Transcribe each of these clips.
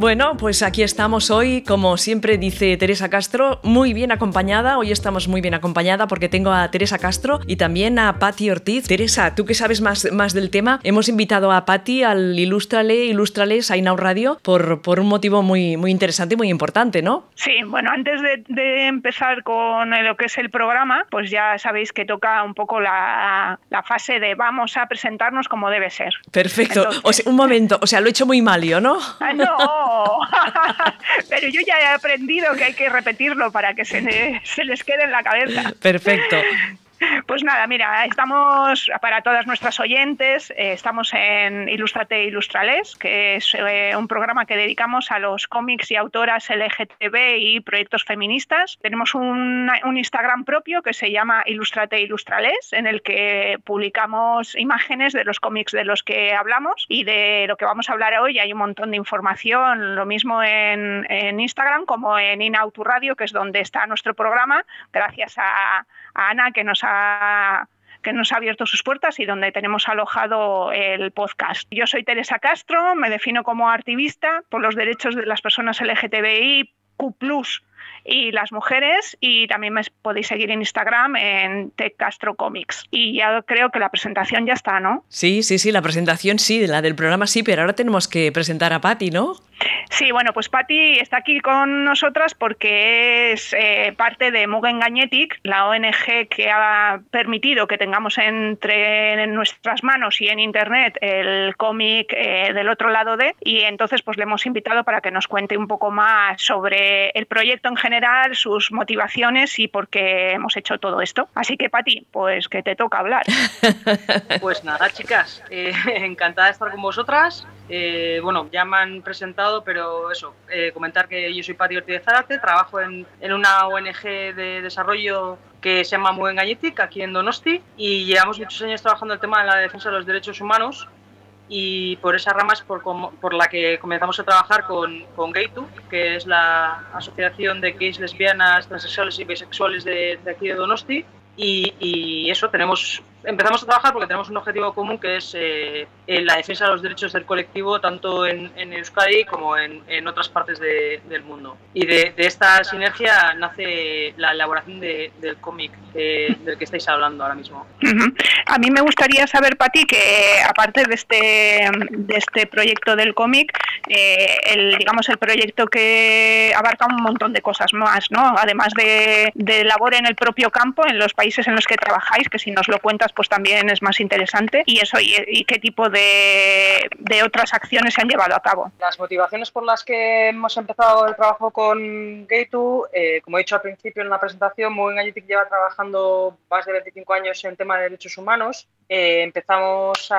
Bueno, pues aquí estamos hoy, como siempre dice Teresa Castro, muy bien acompañada. Hoy estamos muy bien acompañada porque tengo a Teresa Castro y también a Patti Ortiz. Teresa, tú que sabes más, más del tema, hemos invitado a Patti al Ilústrale, Ilústrales a Inau Radio por, por un motivo muy, muy interesante y muy importante, ¿no? Sí, bueno, antes de, empezar con lo que es el programa, pues ya sabéis que toca un poco la, fase de vamos a presentarnos como debe ser. Perfecto. un momento, o sea, lo he hecho muy mal yo, ¿no? Ah, no. Pero yo ya he aprendido que hay que repetirlo para que se, se les quede en la cabeza. Perfecto. Pues nada, mira, estamos para todas nuestras oyentes, eh, estamos en Ilustrate Ilustrales, que es eh, un programa que dedicamos a los cómics y autoras LGTB y proyectos feministas. Tenemos un, Instagram propio que se llama Ilustrate Ilustrales, en el que publicamos imágenes de los cómics de los que hablamos y de lo que vamos a hablar hoy. Hay un montón de información, lo mismo en, Instagram como en Inautu Radio, que es donde está nuestro programa, gracias a a Ana que nos ha que nos ha abierto sus puertas y donde tenemos alojado el podcast. Yo soy Teresa Castro, me defino como activista por los derechos de las personas LGTBI, Q y las mujeres y también me podéis seguir en Instagram en Tech Castro Comics. Y ya creo que la presentación ya está, ¿no? Sí, sí, sí, la presentación sí, la del programa sí, pero ahora tenemos que presentar a Patti, ¿no? Sí, bueno, pues Patti está aquí con nosotras porque es eh, parte de Mugen Gagnetic, la ONG que ha permitido que tengamos entre nuestras manos y en Internet el cómic eh, del otro lado de, y entonces pues le hemos invitado para que nos cuente un poco más sobre el proyecto en general, sus motivaciones y por qué hemos hecho todo esto. Así que Patti, pues que te toca hablar. Pues nada, chicas, eh, encantada de estar con vosotras. bueno, ya me han presentado pero eso, eh, comentar que yo soy Pati Ortiz de Zarate, trabajo en, en, una ONG de desarrollo que se llama Muen aquí en Donosti, y llevamos muchos años trabajando el tema de la defensa de los derechos humanos, y por esa rama es por, por la que comenzamos a trabajar con, con Gaytu, que es la asociación de gays, lesbianas, transexuales y bisexuales de, aquí de Donosti, y eso, tenemos empezamos a trabajar porque tenemos un objetivo común que es eh, la defensa de los derechos del colectivo tanto en, Euskadi como en, otras partes del mundo. Y de, esta sinergia nace la elaboración del cómic del que estáis hablando ahora mismo. A mí me gustaría saber, Pati, que aparte de este, de este proyecto del cómic, eh, el, digamos el proyecto que abarca un montón de cosas más, ¿no? Además de, de labor en el propio campo, en los países en los que trabajáis, que si nos lo cuentas pues también es más interesante. Y eso, y, qué tipo de, de, otras acciones se han llevado a cabo. Las motivaciones por las que hemos empezado el trabajo con Gay2, eh, como he dicho al principio en la presentación, Moving Agetic lleva trabajando más de 25 años en tema de derechos humanos. Eh, empezamos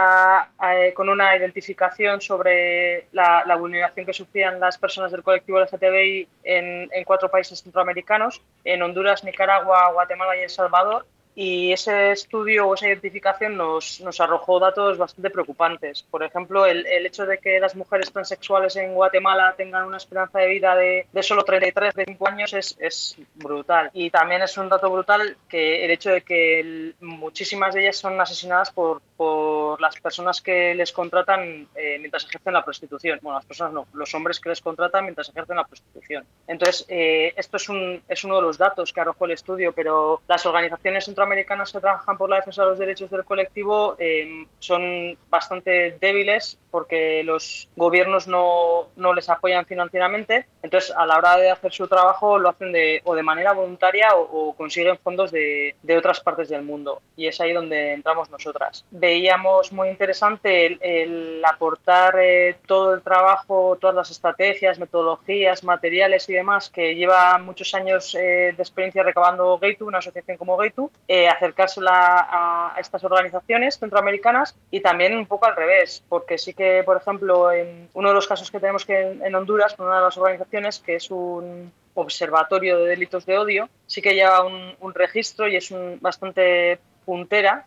con una identificación sobre la, vulneración que sufrían las personas del colectivo LGTBI en, en cuatro países centroamericanos, en Honduras, Nicaragua, Guatemala y El Salvador y ese estudio o esa identificación nos, nos arrojó datos bastante preocupantes. Por ejemplo, el, el, hecho de que las mujeres transexuales en Guatemala tengan una esperanza de vida de, de solo 33, 25 años es, es, brutal. Y también es un dato brutal que el hecho de que muchísimas de ellas son asesinadas por, por las personas que les contratan eh, mientras ejercen la prostitución. Bueno, las personas no, los hombres que les contratan mientras ejercen la prostitución. Entonces, eh, esto es, un, es uno de los datos que arrojó el estudio, pero las organizaciones centroamericanas que trabajan por la defensa de los derechos del colectivo eh, son bastante débiles porque los gobiernos no, no, les apoyan financieramente. Entonces, a la hora de hacer su trabajo, lo hacen de, o de manera voluntaria o, consiguen fondos de, de, otras partes del mundo. Y es ahí donde entramos nosotras. Veíamos muy interesante el, aportar eh, todo el trabajo, todas las estrategias, metodologías, materiales y demás que lleva muchos años eh, de experiencia recabando Gaitu, una asociación como Gaitu, eh, acercársela a, estas organizaciones centroamericanas y también un poco al revés, porque sí que, por ejemplo, en uno de los casos que tenemos que en, Honduras, con una de las organizaciones, que es un observatorio de delitos de odio, sí que lleva un, registro y es un, bastante puntera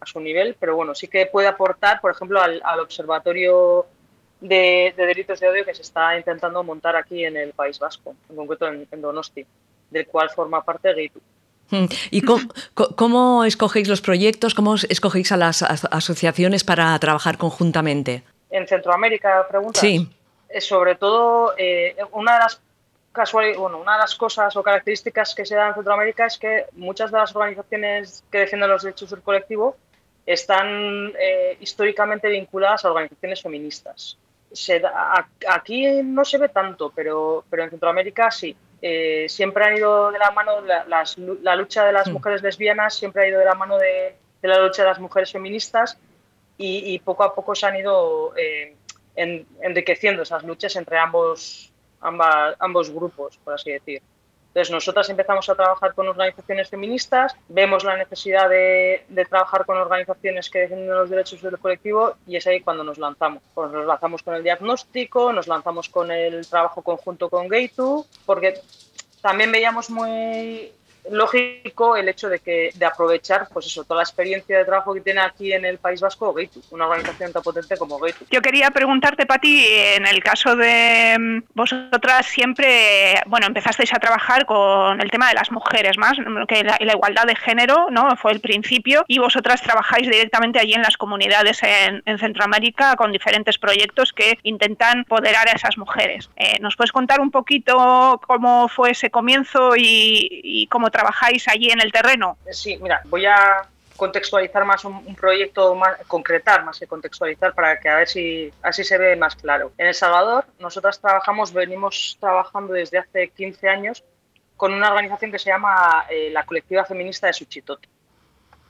a su nivel, pero bueno, sí que puede aportar, por ejemplo, al, observatorio de, delitos de odio que se está intentando montar aquí en el País Vasco, en concreto en, Donosti, del cual forma parte Geitu. Hmm. ¿Y cómo, escogéis los proyectos? ¿Cómo escogéis a las asociaciones para trabajar conjuntamente? En Centroamérica, preguntas. Sí. Eh, sobre todo, eh, una de las bueno, una de las cosas o características que se dan en Centroamérica es que muchas de las organizaciones que defienden los derechos del colectivo están eh, históricamente vinculadas a organizaciones feministas. aquí no se ve tanto, pero, pero en Centroamérica sí. Eh, siempre ha ido de la mano la, lucha de las hmm. mujeres lesbianas, siempre ha ido de la mano de, la lucha de las mujeres feministas y, poco a poco se han ido eh, enriqueciendo esas luchas entre ambos, ambos grupos, por así decir. Entonces, nosotras empezamos a trabajar con organizaciones feministas, vemos la necesidad de, trabajar con organizaciones que defienden los derechos del colectivo y es ahí cuando nos lanzamos. Pues nos lanzamos con el diagnóstico, nos lanzamos con el trabajo conjunto con Gaitu, porque también veíamos muy lógico el hecho de que de aprovechar pues eso toda la experiencia de trabajo que tiene aquí en el País Vasco Gaitu, una organización tan potente como Gaitu. Yo quería preguntarte, Pati, en el caso de mm, vosotras siempre, bueno, empezasteis a trabajar con el tema de las mujeres más, que la, igualdad de género, ¿no? Fue el principio y vosotras trabajáis directamente allí en las comunidades en, Centroamérica con diferentes proyectos que intentan poderar a esas mujeres. Eh, ¿Nos puedes contar un poquito cómo fue ese comienzo y, y cómo trabajáis allí en el terreno? Sí, mira, voy a contextualizar más un, proyecto, más, concretar más que contextualizar para que a ver si así se ve más claro. En El Salvador, nosotras trabajamos, venimos trabajando desde hace 15 años con una organización que se llama eh, la Colectiva Feminista de Suchitoto.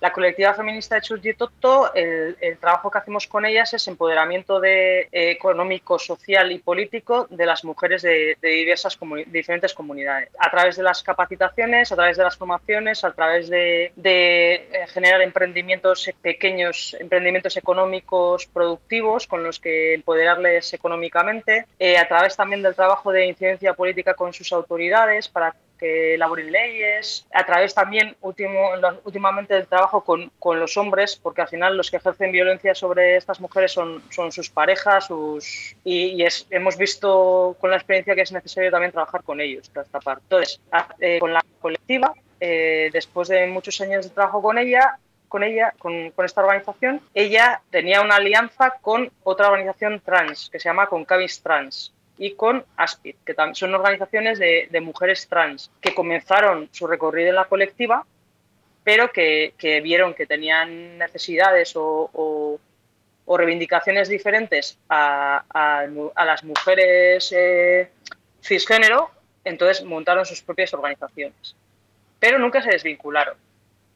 La colectiva feminista de Churgitoto, el, el trabajo que hacemos con ellas es empoderamiento de, eh, económico, social y político de las mujeres de, diversas diferentes comunidades. A través de las capacitaciones, a través de las formaciones, a través de, eh, generar emprendimientos pequeños, emprendimientos económicos productivos con los que empoderarles económicamente, eh, a través también del trabajo de incidencia política con sus autoridades para que elaboren leyes, a través también último, últimamente del trabajo con, con, los hombres, porque al final los que ejercen violencia sobre estas mujeres son, son sus parejas sus, y, es, hemos visto con la experiencia que es necesario también trabajar con ellos para esta parte. Entonces, eh, con la colectiva, eh, después de muchos años de trabajo con ella, con ella, con, con, esta organización, ella tenía una alianza con otra organización trans que se llama Concavis Trans y con ASPID, que son organizaciones de, mujeres trans que comenzaron su recorrido en la colectiva, pero que, vieron que tenían necesidades o, reivindicaciones diferentes a, las mujeres eh, cisgénero, entonces montaron sus propias organizaciones. Pero nunca se desvincularon.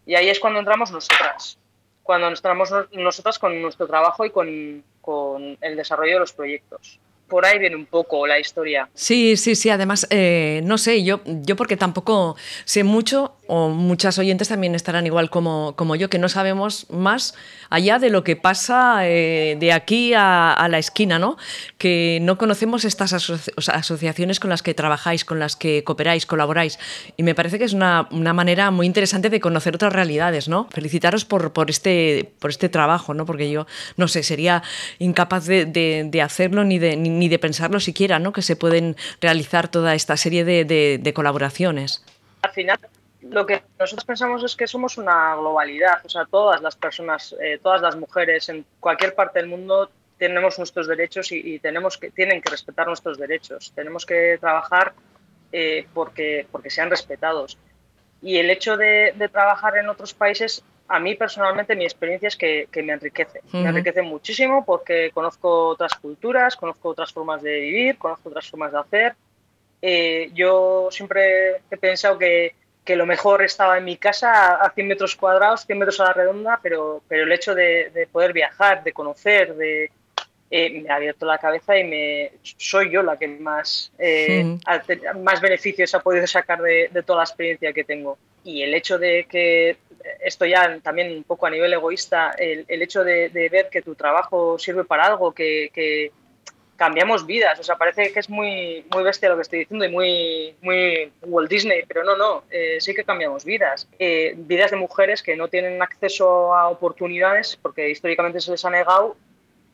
Y ahí es cuando entramos nosotras, cuando entramos nosotras con nuestro trabajo y con, con el desarrollo de los proyectos por ahí viene un poco la historia. Sí, sí, sí. Además, eh, no sé, yo, yo porque tampoco sé mucho, o muchas oyentes también estarán igual como, como yo, que no sabemos más allá de lo que pasa eh, de aquí a, la esquina, ¿no? Que no conocemos estas asociaciones con las que trabajáis, con las que cooperáis, colaboráis. Y me parece que es una, manera muy interesante de conocer otras realidades, ¿no? Felicitaros por, por, este, por este trabajo, ¿no? Porque yo, no sé, sería incapaz de, hacerlo ni de, ni, de pensarlo siquiera, ¿no? Que se pueden realizar toda esta serie de, de colaboraciones. Al final lo que nosotros pensamos es que somos una globalidad, o sea, todas las personas, eh, todas las mujeres en cualquier parte del mundo tenemos nuestros derechos y, tenemos que, tienen que respetar nuestros derechos. Tenemos que trabajar eh, porque, porque sean respetados. Y el hecho de, trabajar en otros países, a mí personalmente mi experiencia es que, me enriquece. Me enriquece muchísimo porque conozco otras culturas, conozco otras formas de vivir, conozco otras formas de hacer. Eh, yo siempre he pensado que, que, lo mejor estaba en mi casa a 100 metros cuadrados, 100 metros a la redonda, pero, pero el hecho de, de poder viajar, de conocer, de, eh, me ha abierto la cabeza y me soy yo la que más, eh, más beneficios ha podido sacar de, toda la experiencia que tengo. Y el hecho de que, esto ya también un poco a nivel egoísta, el, hecho de, ver que tu trabajo sirve para algo, que, cambiamos vidas. O sea, parece que es muy, muy bestia lo que estoy diciendo y muy, muy Walt Disney, pero no, no, eh, sí que cambiamos vidas. vidas de mujeres que no tienen acceso a oportunidades porque históricamente se les ha negado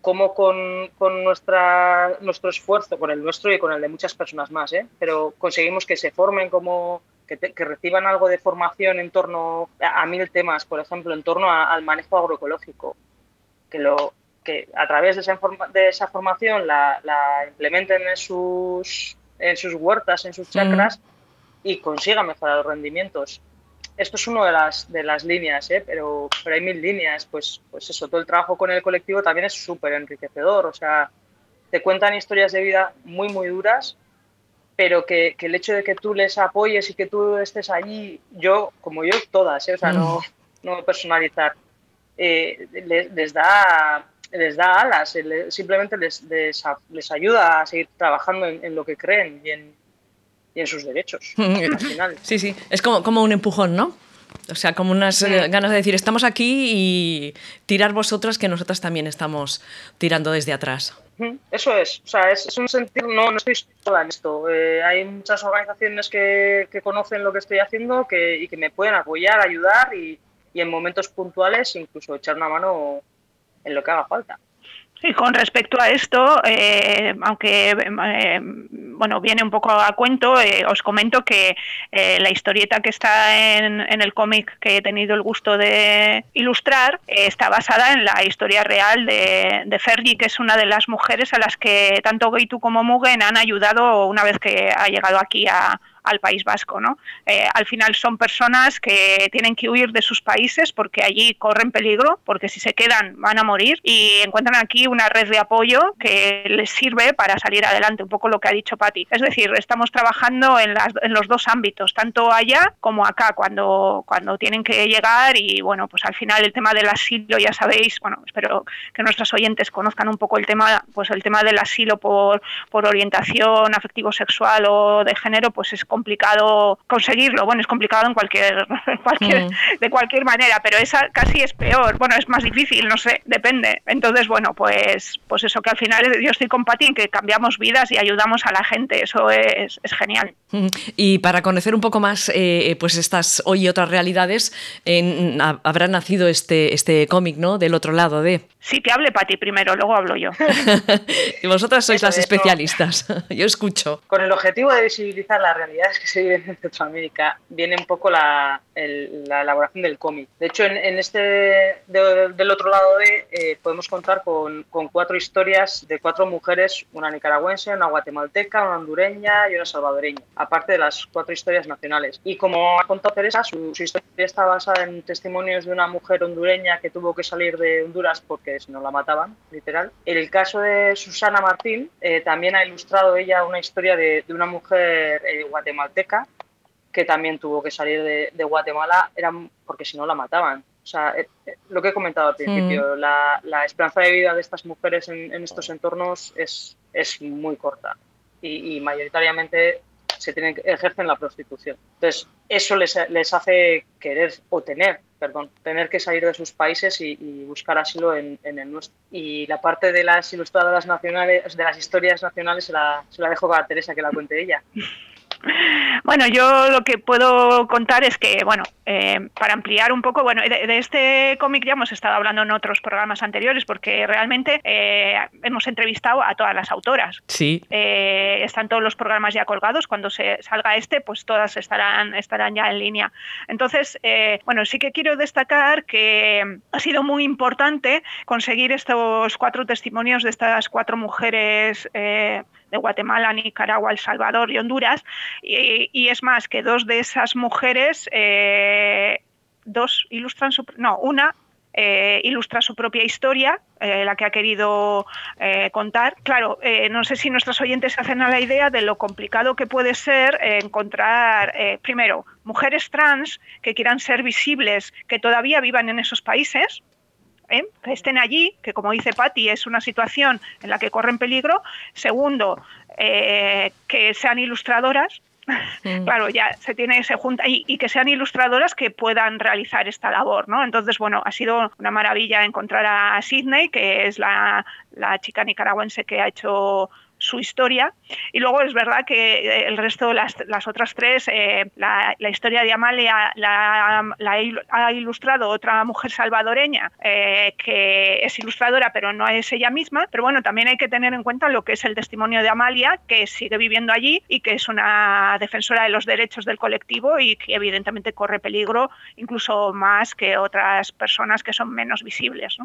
como con, con nuestra, nuestro esfuerzo, con el nuestro y con el de muchas personas más, ¿eh? pero conseguimos que se formen como, que, que, reciban algo de formación en torno a, mil temas, por ejemplo, en torno al manejo agroecológico, que, lo, que a través de esa, de esa formación la, la, implementen en sus, en sus huertas, en sus chacras y consigan mejorar los rendimientos esto es una de las, de las líneas, ¿eh? pero, pero hay mil líneas. Pues, pues eso, todo el trabajo con el colectivo también es súper enriquecedor. O sea, te cuentan historias de vida muy, muy duras, pero que, que, el hecho de que tú les apoyes y que tú estés allí, yo, como yo, todas, ¿eh? o sea, no, mm. no personalizar, eh, les, da les da alas, simplemente les, les, les, ayuda a seguir trabajando en, en lo que creen y en, y en sus derechos. al final. Sí, sí, es como, como un empujón, ¿no? O sea, como unas eh, ganas de decir, estamos aquí y tirar vosotras que nosotras también estamos tirando desde atrás. Eso es, o sea, es, un sentir, no, no estoy sola en esto. Eh, hay muchas organizaciones que, que, conocen lo que estoy haciendo que, y que me pueden apoyar, ayudar y, y en momentos puntuales incluso echar una mano en lo que haga falta. Y con respecto a esto, eh, aunque eh, bueno viene un poco a cuento, eh, os comento que la historieta que está en, el cómic que he tenido el gusto de ilustrar está basada en la historia real de, de, Fergie, que es una de las mujeres a las que tanto Geitu como Mugen han ayudado una vez que ha llegado aquí a, al País Vasco. ¿no? Eh, al final son personas que tienen que huir de sus países porque allí corren peligro, porque si se quedan van a morir y encuentran aquí una red de apoyo que les sirve para salir adelante, un poco lo que ha dicho Patti. Es decir, estamos trabajando en, las, en los dos ámbitos, tanto allá como acá, cuando, cuando tienen que llegar y bueno, pues al final el tema del asilo, ya sabéis, bueno, espero que nuestros oyentes conozcan un poco el tema, pues el tema del asilo por, por orientación afectivo-sexual o de género, pues es complicado conseguirlo. Bueno, es complicado en cualquier, cualquier mm. de cualquier manera, pero esa casi es peor. Bueno, es más difícil, no sé, depende. Entonces, bueno, pues, pues eso que al final yo estoy con Pati en que cambiamos vidas y ayudamos a la gente. Eso es, es genial. Mm. Y para conocer un poco más eh, pues estas hoy y otras realidades, habrá nacido este, este cómic, ¿no? Del otro lado de... Sí, que hable Pati primero, luego hablo yo. y vosotras sois las especialistas. yo escucho. Con el objetivo de visibilizar la realidad que se viven en Centroamérica viene un poco la, la elaboración del cómic. De hecho, en, este del otro lado de eh, podemos contar con, con, cuatro historias de cuatro mujeres, una nicaragüense, una guatemalteca, una hondureña y una salvadoreña, aparte de las cuatro historias nacionales. Y como ha contado Teresa, su, historia está basada en testimonios de una mujer hondureña que tuvo que salir de Honduras porque si no la mataban, literal. En el caso de Susana Martín, eh, también ha ilustrado ella una historia de, de una mujer eh, guatemalteca, que también tuvo que salir de, Guatemala, eran porque si no la mataban. O sea, eh, eh, lo que he comentado al principio, mm. la, esperanza de vida de estas mujeres en, estos entornos es, es muy corta y, mayoritariamente se tienen, ejercen la prostitución. Entonces, eso les, les, hace querer o tener, perdón, tener que salir de sus países y, buscar asilo en, en, el nuestro. Y la parte de las ilustradoras nacionales, de las historias nacionales, se la, se la dejo a Teresa que la cuente ella. Bueno, yo lo que puedo contar es que, bueno, eh, para ampliar un poco, bueno, de, este cómic ya hemos estado hablando en otros programas anteriores porque realmente eh, hemos entrevistado a todas las autoras. Sí. Eh, están todos los programas ya colgados. Cuando se salga este, pues todas estarán, estarán ya en línea. Entonces, bueno, sí que quiero destacar que ha sido muy importante conseguir estos cuatro testimonios de estas cuatro mujeres de Guatemala, Nicaragua, El Salvador y Honduras. Y, es más, que dos de esas mujeres, eh, dos ilustran su, no, una eh, ilustra su propia historia, eh, la que ha querido eh, contar. Claro, no sé si nuestros oyentes se hacen a la idea de lo complicado que puede ser encontrar, primero, mujeres trans que quieran ser visibles, que todavía vivan en esos países, que estén allí, que como dice Patti es una situación en la que corren peligro. Segundo, que sean ilustradoras, Mm. claro, ya se tiene, se junta y, que sean ilustradoras que puedan realizar esta labor, ¿no? Entonces, bueno, ha sido una maravilla encontrar a Sidney, que es la, la chica nicaragüense que ha hecho su historia. Y luego es verdad que eh, el resto, las, las otras tres, eh, la, historia de Amalia la, ha ilustrado otra mujer salvadoreña eh, que es ilustradora, pero no es ella misma. Pero bueno, también hay que tener en cuenta lo que es el testimonio de Amalia, que sigue viviendo allí y que es una defensora de los derechos del colectivo y que evidentemente corre peligro incluso más que otras personas que son menos visibles.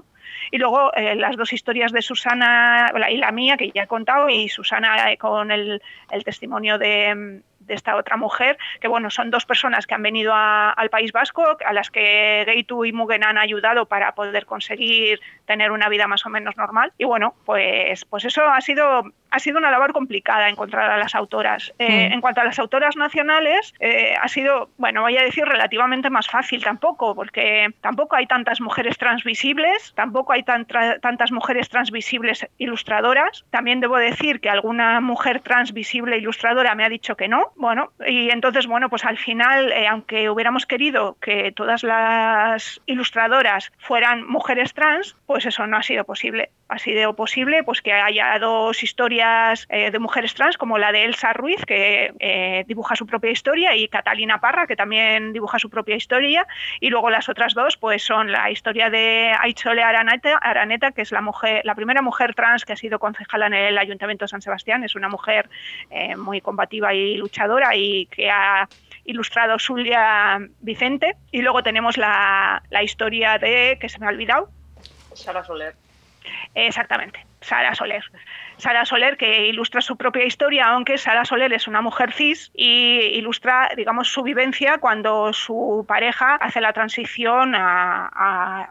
Y luego las dos historias de Susana y la mía, que ya he contado, y Susana eh, con el, el testimonio de, de esta otra mujer, que bueno, son dos personas que han venido al País Vasco, a las que Geitu y Mugen han ayudado para poder conseguir tener una vida más o menos normal. Y bueno, pues, pues eso ha sido, ha sido una labor complicada encontrar a las autoras. Eh, mm. En cuanto a las autoras nacionales, eh, ha sido, bueno, voy a decir relativamente más fácil tampoco, porque tampoco hay tantas mujeres transvisibles, tampoco hay tantas mujeres transvisibles ilustradoras. También debo decir que alguna mujer transvisible ilustradora me ha dicho que no, bueno, y entonces, bueno, pues al final, eh, aunque hubiéramos querido que todas las ilustradoras fueran mujeres trans, pues eso no ha sido posible. Ha sido posible pues que haya dos historias eh, de mujeres trans, como la de Elsa Ruiz, que eh, dibuja su propia historia, y Catalina Parra, que también dibuja su propia historia, y luego las otras dos, pues son la historia de Aichole Araneta, que es la mujer, la primera mujer trans que ha sido concejala en el Ayuntamiento de San Sebastián, es una mujer muy combativa y luchadora y que ha ilustrado Zulia Vicente. Y luego tenemos la, la historia de, que se me ha olvidado. Sara Soler. Exactamente, Sara Soler. Sara Soler, que ilustra su propia historia, aunque Sara Soler es una mujer cis y ilustra, digamos, su vivencia cuando su pareja hace la transición a,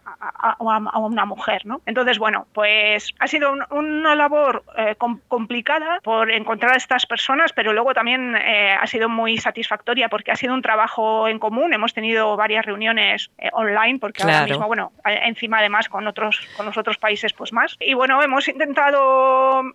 una mujer, ¿no? Entonces, bueno, pues ha sido una labor eh, complicada por encontrar a estas personas, pero luego también eh, ha sido muy satisfactoria porque ha sido un trabajo en común. Hemos tenido varias reuniones eh, online, porque ahora mismo, bueno, encima además con otros, con los otros países, pues más. Y bueno, hemos intentado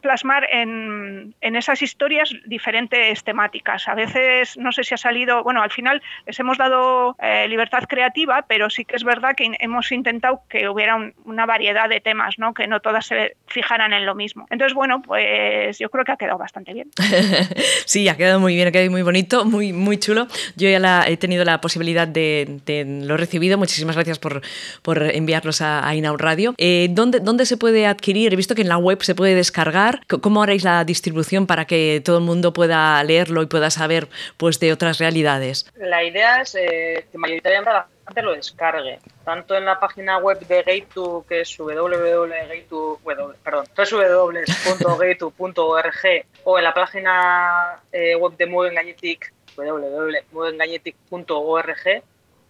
plasmar en, esas historias diferentes temáticas. A veces, no sé si ha salido, bueno, al final les hemos dado eh, libertad creativa, pero sí que es verdad que hemos intentado que hubiera una variedad de temas, ¿no? que no todas se fijaran en lo mismo. Entonces, bueno, pues yo creo que ha quedado bastante bien. sí, ha quedado muy bien, ha quedado muy bonito, muy, muy chulo. Yo ya he tenido la posibilidad de, lo he recibido. Muchísimas gracias por, por enviarlos a, a Inaud Radio. Eh, ¿dónde, ¿Dónde se puede adquirir? He visto que en la web se puede descargar ¿Cómo haréis la distribución para que todo el mundo pueda leerlo y pueda saber pues, de otras realidades? La idea es eh, que mayoritariamente la gente lo descargue, tanto en la página web de Gaitu, que es www.gaitu, perdón, www.gaitu.org o en la página eh, web de Mugen Galletic, www.mugengalletic.org,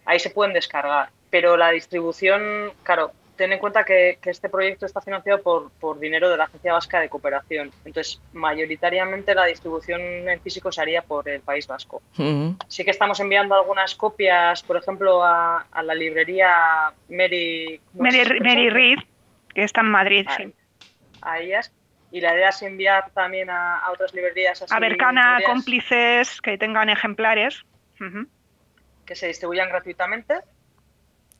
ahí se pueden descargar. Pero la distribución, claro, ten en cuenta que, este proyecto está financiado por, dinero de la Agencia Vasca de Cooperación. Entonces, mayoritariamente la distribución en físico se haría por el País Vasco. Sí que estamos enviando algunas copias, por ejemplo, a, la librería Mary... Mary, Reed, que está en Madrid, sí. A ellas. Y la idea es enviar también a, otras librerías. a Bercana, cómplices que tengan ejemplares. Que se distribuyan gratuitamente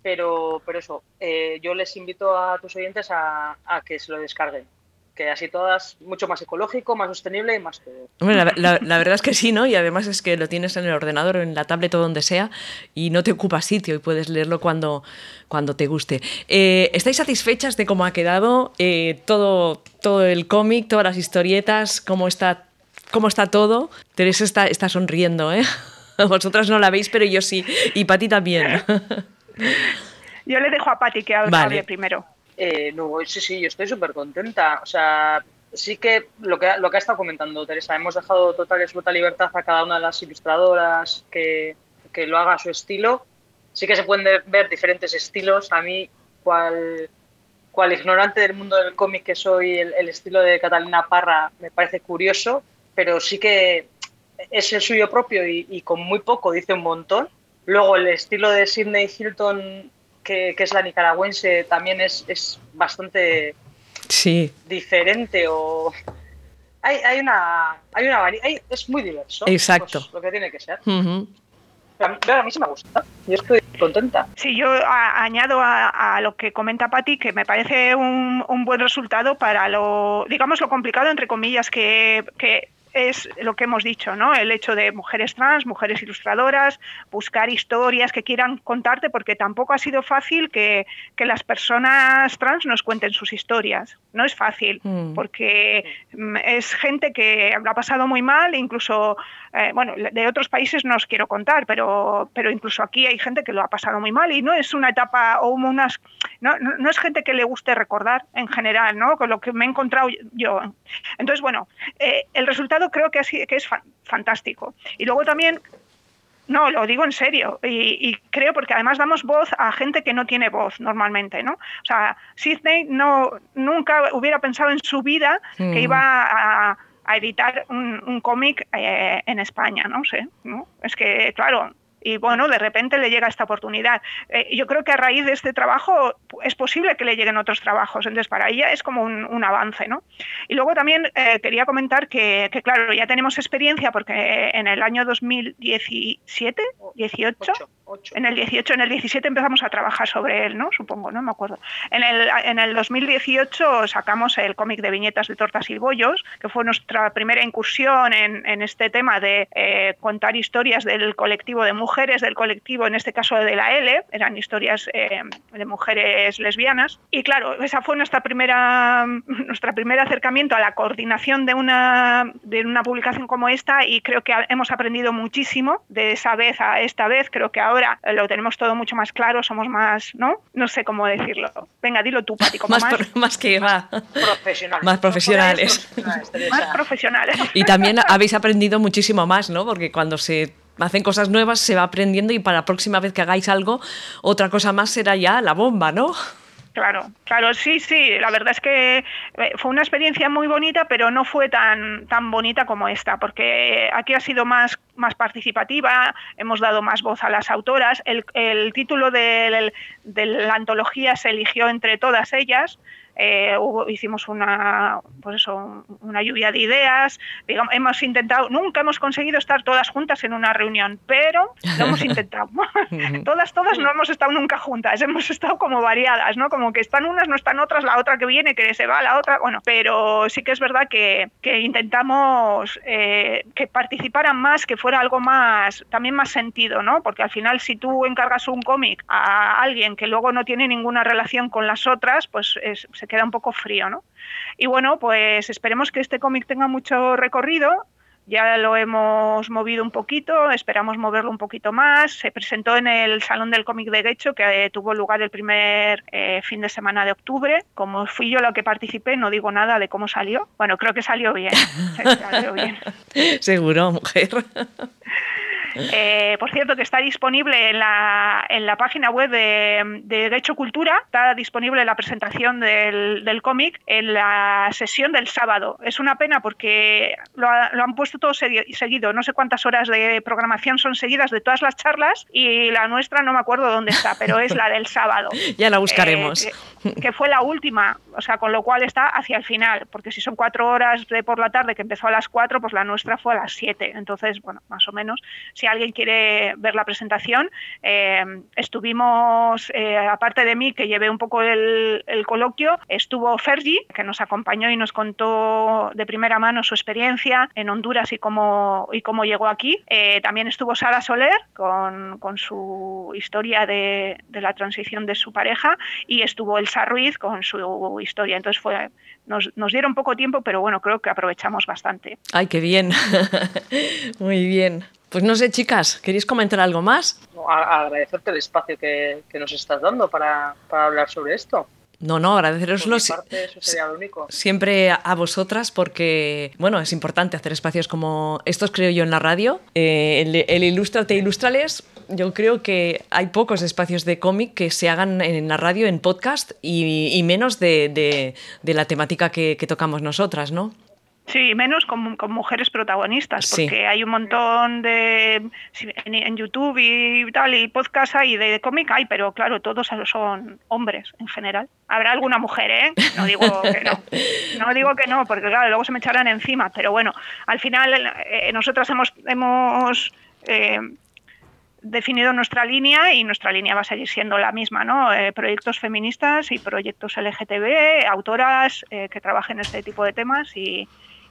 pero, pero eso, eh, yo les invito a tus oyentes a, que se lo descarguen que así todas mucho más ecológico, más sostenible y más todo. la, verdad es que sí, ¿no? Y además es que lo tienes en el ordenador en la tablet o donde sea y no te ocupa sitio y puedes leerlo cuando, cuando te guste. Eh, ¿Estáis satisfechas de cómo ha quedado eh, todo, todo el cómic, todas las historietas, cómo está, cómo está todo? Teresa está, está sonriendo, ¿eh? Vosotras no la veis, pero yo sí. Y Pati también. Yo le dejo a Pati que hable primero. Eh, no, sí, sí, yo estoy súper contenta. O sea, sí que lo que, lo que ha estado comentando Teresa, hemos dejado total y absoluta libertad a cada una de las ilustradoras que, que lo haga a su estilo. Sí que se pueden ver diferentes estilos. A mí, cual, cual ignorante del mundo del cómic que soy, el, el, estilo de Catalina Parra me parece curioso, pero sí que es el suyo propio y, y con muy poco dice un montón. Luego el estilo de Sidney Hilton, que, que es la nicaragüense, también es, es bastante sí. diferente o hay, hay una hay una hay, es muy diverso exacto pues, lo que tiene que ser uh -huh. a, mí, a mí sí me gusta yo estoy contenta sí yo a, añado a, a, lo que comenta Patti que me parece un, un, buen resultado para lo digamos lo complicado entre comillas que, que es lo que hemos dicho, ¿no? El hecho de mujeres trans, mujeres ilustradoras, buscar historias que quieran contarte, porque tampoco ha sido fácil que, que las personas trans nos cuenten sus historias. No es fácil, mm. porque es gente que lo ha pasado muy mal, incluso, eh, bueno, de otros países no os quiero contar, pero, pero incluso aquí hay gente que lo ha pasado muy mal y no es una etapa o unas. No, no, no es gente que le guste recordar en general, ¿no? Con lo que me he encontrado yo. Entonces, bueno, eh, el resultado creo que es, que es fantástico. Y luego también, no, lo digo en serio, y, y, creo porque además damos voz a gente que no tiene voz normalmente, ¿no? O sea, Sidney no, nunca hubiera pensado en su vida mm. que iba a, a editar un, un cómic eh, en España, no sé, ¿no? Es que, claro, y bueno, de repente le llega esta oportunidad. Eh, yo creo que a raíz de este trabajo es posible que le lleguen otros trabajos, entonces para ella es como un, un avance, ¿no? Y luego también eh, quería comentar que, que, claro, ya tenemos experiencia porque en el año 2017, 18, 8. en el 18, en el 17 empezamos a trabajar sobre él, ¿no? Supongo, no me acuerdo. En el, en el 2018 sacamos el cómic de viñetas de tortas y bollos, que fue nuestra primera incursión en, en este tema de eh, contar historias del colectivo de mujeres mujeres del colectivo, en este caso de la L, eran historias eh, de mujeres lesbianas. Y claro, esa fue nuestra primera, nuestro primer acercamiento a la coordinación de una, de una publicación como esta y creo que hemos aprendido muchísimo de esa vez a esta vez. Creo que ahora lo tenemos todo mucho más claro, somos más, ¿no? No sé cómo decirlo. Venga, dilo tú, Pati, como más, más, pro, más que va. Profesionales. Más profesionales. más profesionales. Y también habéis aprendido muchísimo más, ¿no? Porque cuando se hacen cosas nuevas, se va aprendiendo y para la próxima vez que hagáis algo, otra cosa más será ya la bomba, ¿no? Claro, claro, sí, sí. La verdad es que fue una experiencia muy bonita, pero no fue tan, tan bonita como esta, porque aquí ha sido más, más participativa, hemos dado más voz a las autoras. El, el título de, de la antología se eligió entre todas ellas. Eh, hubo, hicimos una, pues eso, una lluvia de ideas, digamos, hemos intentado, nunca hemos conseguido estar todas juntas en una reunión, pero lo hemos intentado. todas, todas no hemos estado nunca juntas, hemos estado como variadas, ¿no? Como que están unas, no están otras, la otra que viene, que se va, la otra, bueno, pero sí que es verdad que, que intentamos eh, que participaran más, que fuera algo más, también más sentido, ¿no? Porque al final si tú encargas un cómic a alguien que luego no tiene ninguna relación con las otras, pues es, se queda un poco frío, ¿no? Y bueno, pues esperemos que este cómic tenga mucho recorrido. Ya lo hemos movido un poquito, esperamos moverlo un poquito más. Se presentó en el Salón del Cómic de Guecho, que eh, tuvo lugar el primer eh, fin de semana de octubre. Como fui yo la que participé, no digo nada de cómo salió. Bueno, creo que salió bien. salió bien. Seguro, mujer. Eh, por cierto, que está disponible en la, en la página web de, de Derecho Cultura, está disponible la presentación del, del cómic en la sesión del sábado. Es una pena porque lo, ha, lo han puesto todo seguido, no sé cuántas horas de programación son seguidas de todas las charlas y la nuestra no me acuerdo dónde está, pero es la del sábado. ya la buscaremos. Eh, que, que, fue la última, o sea, con lo cual está hacia el final, porque si son cuatro horas de por la tarde que empezó a las cuatro, pues la nuestra fue a las siete. Entonces, bueno, más o menos, si alguien quiere ver la presentación, eh, estuvimos, eh, aparte de mí, que llevé un poco el, coloquio, estuvo Fergie, que nos acompañó y nos contó de primera mano su experiencia en Honduras y cómo, y cómo llegó aquí. Eh, también estuvo Sara Soler con, con su historia de, de, la transición de su pareja y estuvo Elsa Ruiz con su historia. Entonces fue, nos, nos dieron poco tiempo, pero bueno, creo que aprovechamos bastante. Ay, qué bien. Muy bien. Pues no sé, chicas, ¿queréis comentar algo más? No, agradecerte el espacio que, que nos estás dando para, para, hablar sobre esto. No, no, agradeceroslo eso sería lo único. siempre a vosotras porque, bueno, es importante hacer espacios como estos, creo yo, en la radio. Eh, el, el Ilustrate Ilustrales, yo creo que hay pocos espacios de cómic que se hagan en la radio, en podcast y, menos de, la temática que, que tocamos nosotras, ¿no? Sí, menos con, mujeres protagonistas, porque hay un montón de en, YouTube y tal, y podcast hay de, cómic hay, pero claro, todos son hombres en general. Habrá alguna mujer, ¿eh? No digo que no. No digo que no, porque claro, luego se me echarán encima, pero bueno, al final eh, nosotras hemos, hemos eh, definido nuestra línea y nuestra línea va a seguir siendo la misma, ¿no? Eh, proyectos feministas y proyectos LGTB, autoras que trabajen en este tipo de temas y,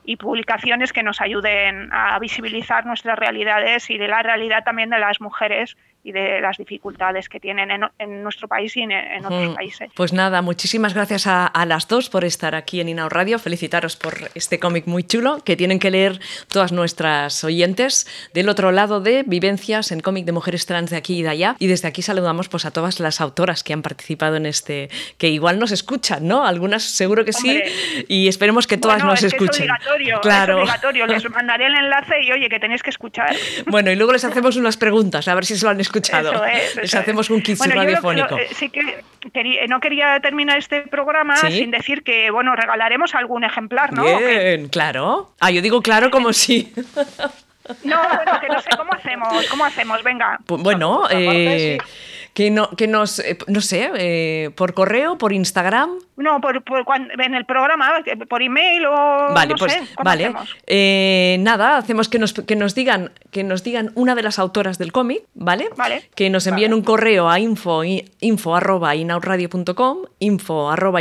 y publicaciones que nos ayuden a visibilizar nuestras realidades y de la realidad también de las mujeres y de las dificultades que tienen en, nuestro país y en, otros mm. países. Pues nada, muchísimas gracias a, las dos por estar aquí en Inao Radio. Felicitaros por este cómic muy chulo que tienen que leer todas nuestras oyentes del otro lado de Vivencias en cómic de mujeres trans de aquí y de allá. Y desde aquí saludamos pues, a todas las autoras que han participado en este, que igual nos escuchan, ¿no? Algunas seguro que sí y esperemos que todas nos escuchen. Es obligatorio, claro. es obligatorio. Les mandaré el enlace y oye, que tenéis que escuchar. Bueno, y luego les hacemos unas preguntas, a ver si se lo han escuchado. Les hacemos un quiz radiofónico. Eh, sí que no quería terminar este programa sin decir que, bueno, regalaremos algún ejemplar, ¿no? Bien, claro. Ah, yo digo claro como si... No, bueno, que no sé cómo hacemos, cómo hacemos, venga. Bueno, eh, que, no, que nos, eh, no sé, eh, por correo, por Instagram. No, por, en el programa, por email o vale, no pues, sé, vale. Eh, nada, hacemos que nos, que nos digan que nos digan una de las autoras del cómic, ¿vale? Vale. Que nos envíen un correo a info, info arroba info arroba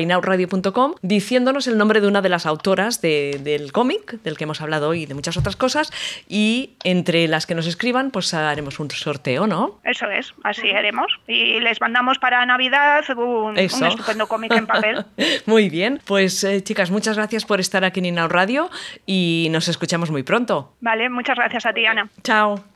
diciéndonos el nombre de una de las autoras del cómic, del que hemos hablado hoy y de muchas otras cosas, y entre las que nos escriban, pues haremos un sorteo, ¿no? Eso es, así haremos y les mandamos para Navidad un, estupendo cómic en papel. muy bien, pues eh, chicas, muchas gracias por estar aquí en Inau Radio y nos escuchamos muy pronto. Vale, muchas gracias a ti, Ana. Chao.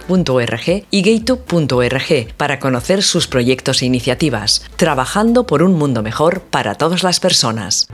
y gaytube.org para conocer sus proyectos e iniciativas, trabajando por un mundo mejor para todas las personas.